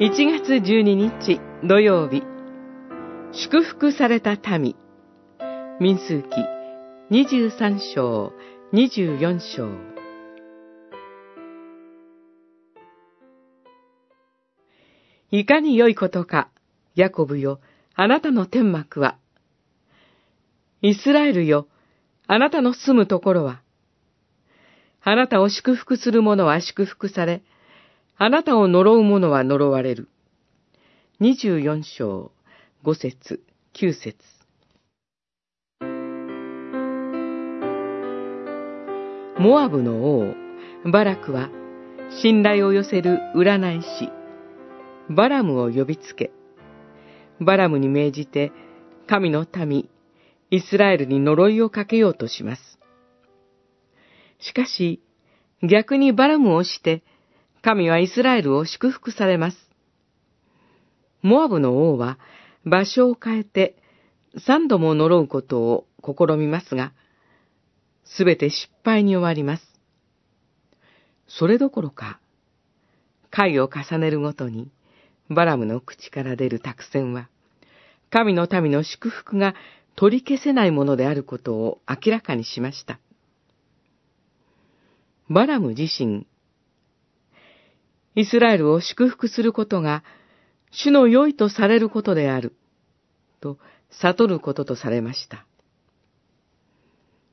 1月12日土曜日。祝福された民。民数記。23章24章。いかに良いことか、ヤコブよ、あなたの天幕は。イスラエルよ、あなたの住むところは。あなたを祝福する者は祝福され、あなたを呪う者は呪われる。二十四章、五節、九節。モアブの王、バラクは、信頼を寄せる占い師、バラムを呼びつけ、バラムに命じて、神の民、イスラエルに呪いをかけようとします。しかし、逆にバラムをして、神はイスラエルを祝福されます。モアブの王は場所を変えて三度も呪うことを試みますが、すべて失敗に終わります。それどころか、回を重ねるごとに、バラムの口から出る託戦は、神の民の祝福が取り消せないものであることを明らかにしました。バラム自身、イスラエルを祝福することが、主の良いとされることである、と悟ることとされました。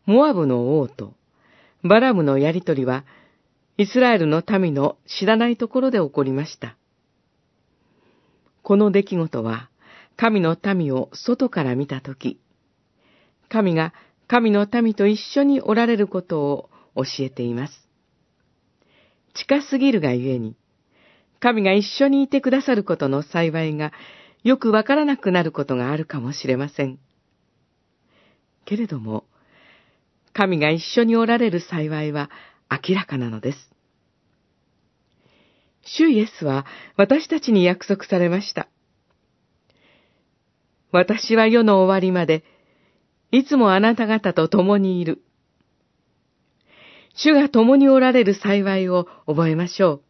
モアブの王とバラムのやりとりは、イスラエルの民の知らないところで起こりました。この出来事は、神の民を外から見たとき、神が神の民と一緒におられることを教えています。近すぎるがゆえに、神が一緒にいてくださることの幸いがよくわからなくなることがあるかもしれません。けれども、神が一緒におられる幸いは明らかなのです。主イエスは私たちに約束されました。私は世の終わりまで、いつもあなた方と共にいる。主が共におられる幸いを覚えましょう。